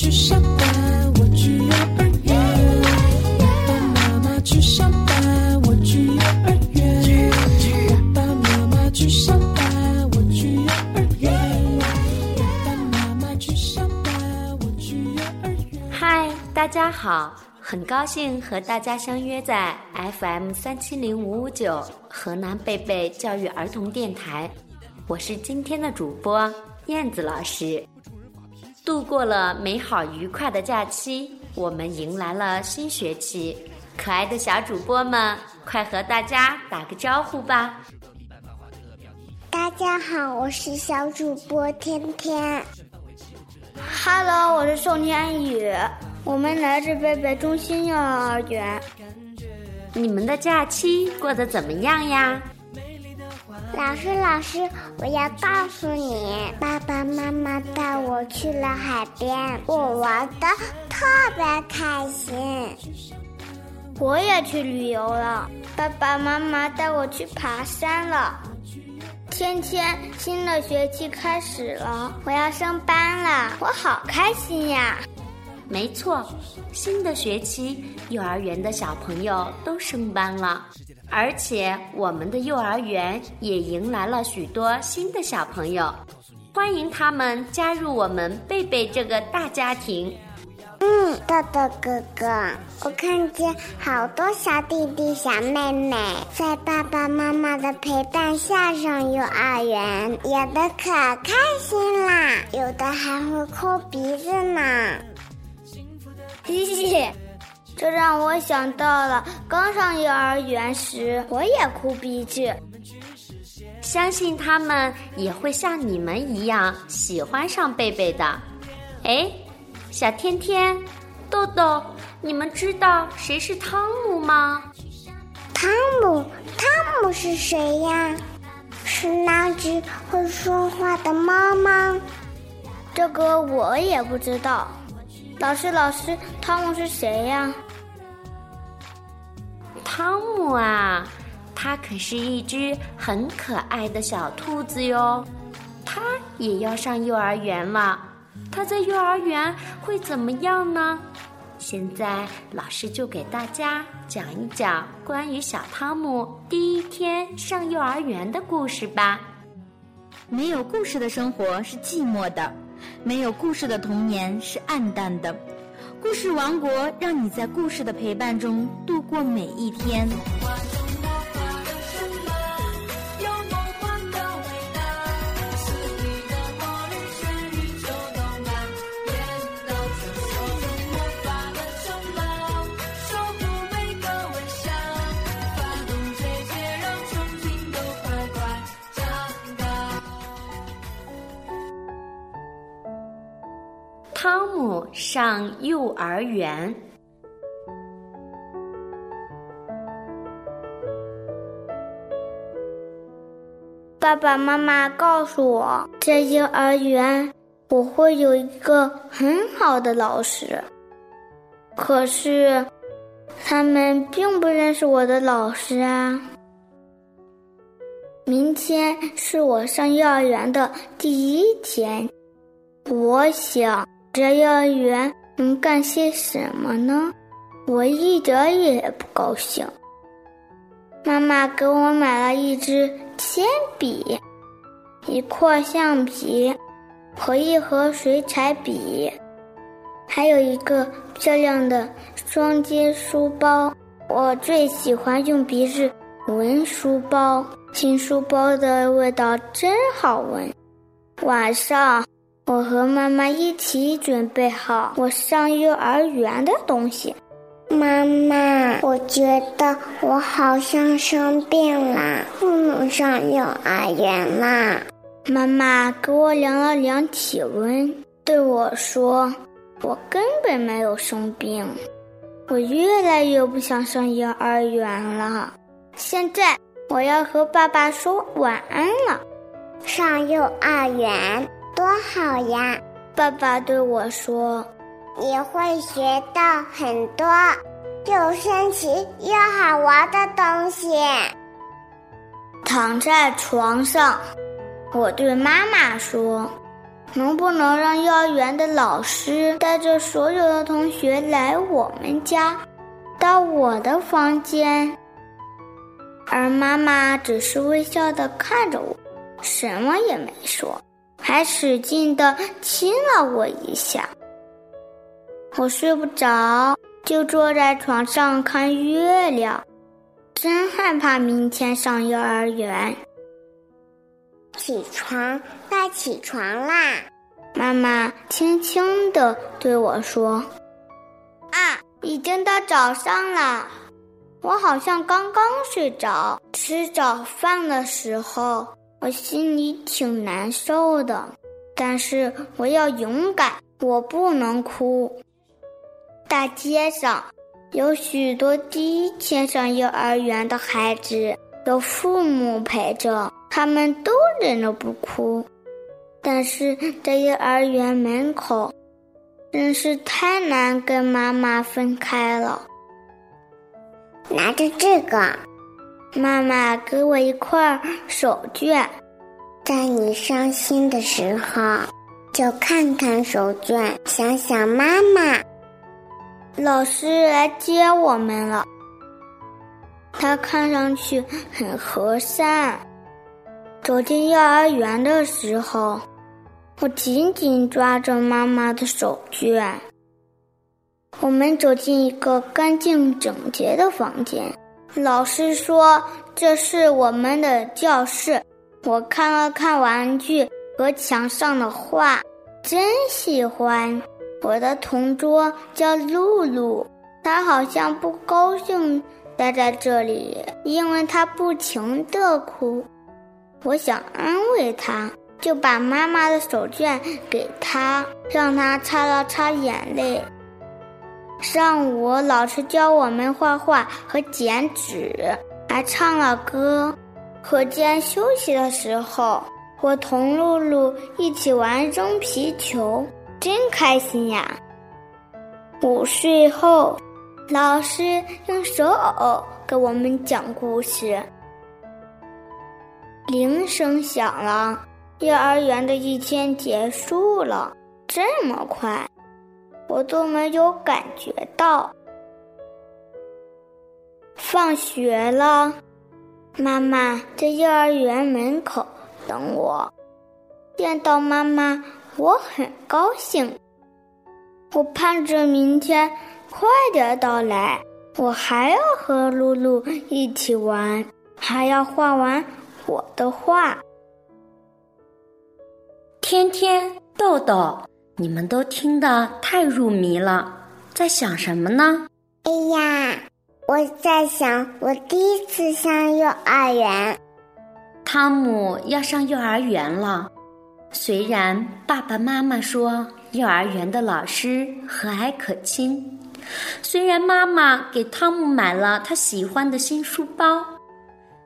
去上班，我去幼儿园。爸爸妈妈去上班，我去幼儿园。爸爸妈妈去上班，我去幼儿园。爸爸妈妈去上班，我去幼儿园。嗨，大家好，很高兴和大家相约在 FM 三七零五五九河南贝贝教育儿童电台，我是今天的主播燕子老师。度过了美好愉快的假期，我们迎来了新学期。可爱的小主播们，快和大家打个招呼吧！大家好，我是小主播天天。Hello，我是宋天宇，我们来自贝贝中心幼儿园。你们的假期过得怎么样呀？老师，老师，我要告诉你，爸爸妈妈带我去了海边，我玩的特别开心。我也去旅游了，爸爸妈妈带我去爬山了。天天，新的学期开始了，我要上班了，我好开心呀！没错，新的学期，幼儿园的小朋友都升班了，而且我们的幼儿园也迎来了许多新的小朋友，欢迎他们加入我们贝贝这个大家庭。嗯，豆豆哥哥，我看见好多小弟弟、小妹妹在爸爸妈妈的陪伴下上幼儿园，有的可开心啦，有的还会抠鼻子呢。嘿嘿，这让我想到了刚上幼儿园时，我也哭鼻子。相信他们也会像你们一样喜欢上贝贝的。哎，小天天、豆豆，你们知道谁是汤姆吗？汤姆，汤姆是谁呀？是那只会说话的猫吗？这个我也不知道。老师，老师，汤姆是谁呀？汤姆啊，它可是一只很可爱的小兔子哟。它也要上幼儿园了。它在幼儿园会怎么样呢？现在老师就给大家讲一讲关于小汤姆第一天上幼儿园的故事吧。没有故事的生活是寂寞的，没有故事的童年是暗淡的。故事王国让你在故事的陪伴中度过每一天。汤姆上幼儿园。爸爸妈妈告诉我，在幼儿园我会有一个很好的老师。可是，他们并不认识我的老师啊。明天是我上幼儿园的第一天，我想在幼儿园能干些什么呢？我一点也不高兴。妈妈给我买了一支铅笔、一块橡皮和一盒水彩笔，还有一个漂亮的双肩书包。我最喜欢用鼻子闻书包，新书包的味道真好闻。晚上，我和妈妈一起准备好我上幼儿园的东西。妈妈，我觉得我好像生病了，不能上幼儿园啦。妈妈给我量了量体温，对我说：“我根本没有生病。”我越来越不想上幼儿园了。现在我要和爸爸说晚安了。上幼儿园多好呀！爸爸对我说。你会学到很多又神奇又好玩的东西。躺在床上，我对妈妈说：“能不能让幼儿园的老师带着所有的同学来我们家，到我的房间？而妈妈只是微笑的看着我，什么也没说，还使劲的亲了我一下。我睡不着，就坐在床上看月亮，真害怕明天上幼儿园。起床，快起床啦！妈妈轻轻地对我说：“啊，已经到早上了。”我好像刚刚睡着。吃早饭的时候，我心里挺难受的，但是我要勇敢，我不能哭。大街上有许多第一天上幼儿园的孩子，有父母陪着，他们都忍着不哭。但是在幼儿园门口，真是太难跟妈妈分开了。拿着这个，妈妈给我一块手绢，在你伤心的时候，就看看手绢，想想妈妈。老师来接我们了，他看上去很和善。走进幼儿园的时候，我紧紧抓着妈妈的手绢。我们走进一个干净整洁的房间，老师说这是我们的教室。我看了看玩具和墙上的画，真喜欢。我的同桌叫露露，她好像不高兴待在这里，因为她不停的哭。我想安慰她，就把妈妈的手绢给她，让她擦了擦眼泪。上午老师教我们画画和剪纸，还唱了歌。课间休息的时候，我同露露一起玩扔皮球。真开心呀！午睡后，老师用手偶给我们讲故事。铃声响了，幼儿园的一天结束了，这么快，我都没有感觉到。放学了，妈妈在幼儿园门口等我，见到妈妈。我很高兴，我盼着明天快点到来。我还要和露露一起玩，还要画完我的画。天天、豆豆，你们都听得太入迷了，在想什么呢？哎呀，我在想我第一次上幼儿园。汤姆要上幼儿园了。虽然爸爸妈妈说幼儿园的老师和蔼可亲，虽然妈妈给汤姆买了他喜欢的新书包，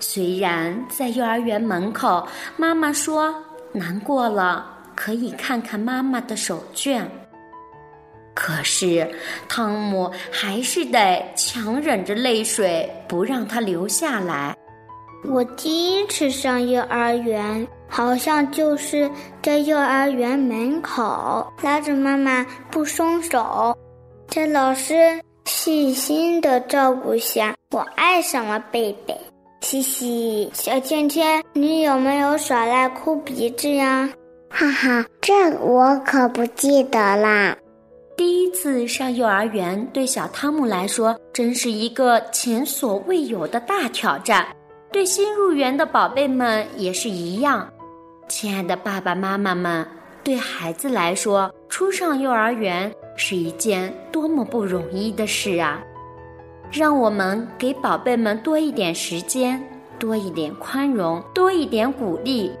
虽然在幼儿园门口妈妈说难过了可以看看妈妈的手绢，可是汤姆还是得强忍着泪水不让他流下来。我第一次上幼儿园。好像就是在幼儿园门口拉着妈妈不松手，在老师细心的照顾下，我爱上了贝贝。嘻嘻，小倩倩，你有没有耍赖哭鼻子呀？哈哈，这我可不记得啦。第一次上幼儿园，对小汤姆来说，真是一个前所未有的大挑战。对新入园的宝贝们也是一样。亲爱的爸爸妈妈们，对孩子来说，初上幼儿园是一件多么不容易的事啊！让我们给宝贝们多一点时间，多一点宽容，多一点鼓励，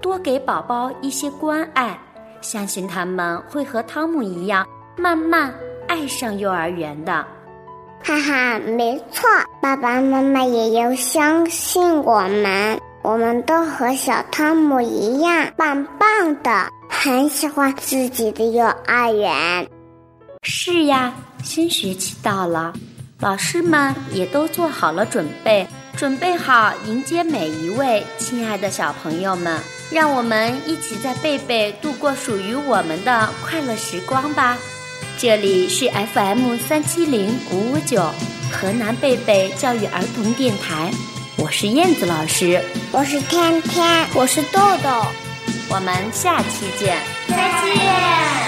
多给宝宝一些关爱，相信他们会和汤姆一样，慢慢爱上幼儿园的。哈哈，没错，爸爸妈妈也要相信我们。我们都和小汤姆一样棒棒的，很喜欢自己的幼儿园。是呀，新学期到了，老师们也都做好了准备，准备好迎接每一位亲爱的小朋友们。让我们一起在贝贝度过属于我们的快乐时光吧。这里是 FM 三七零五五九河南贝贝教育儿童电台，我是燕子老师，我是天天，我是豆豆，我们下期见，再见。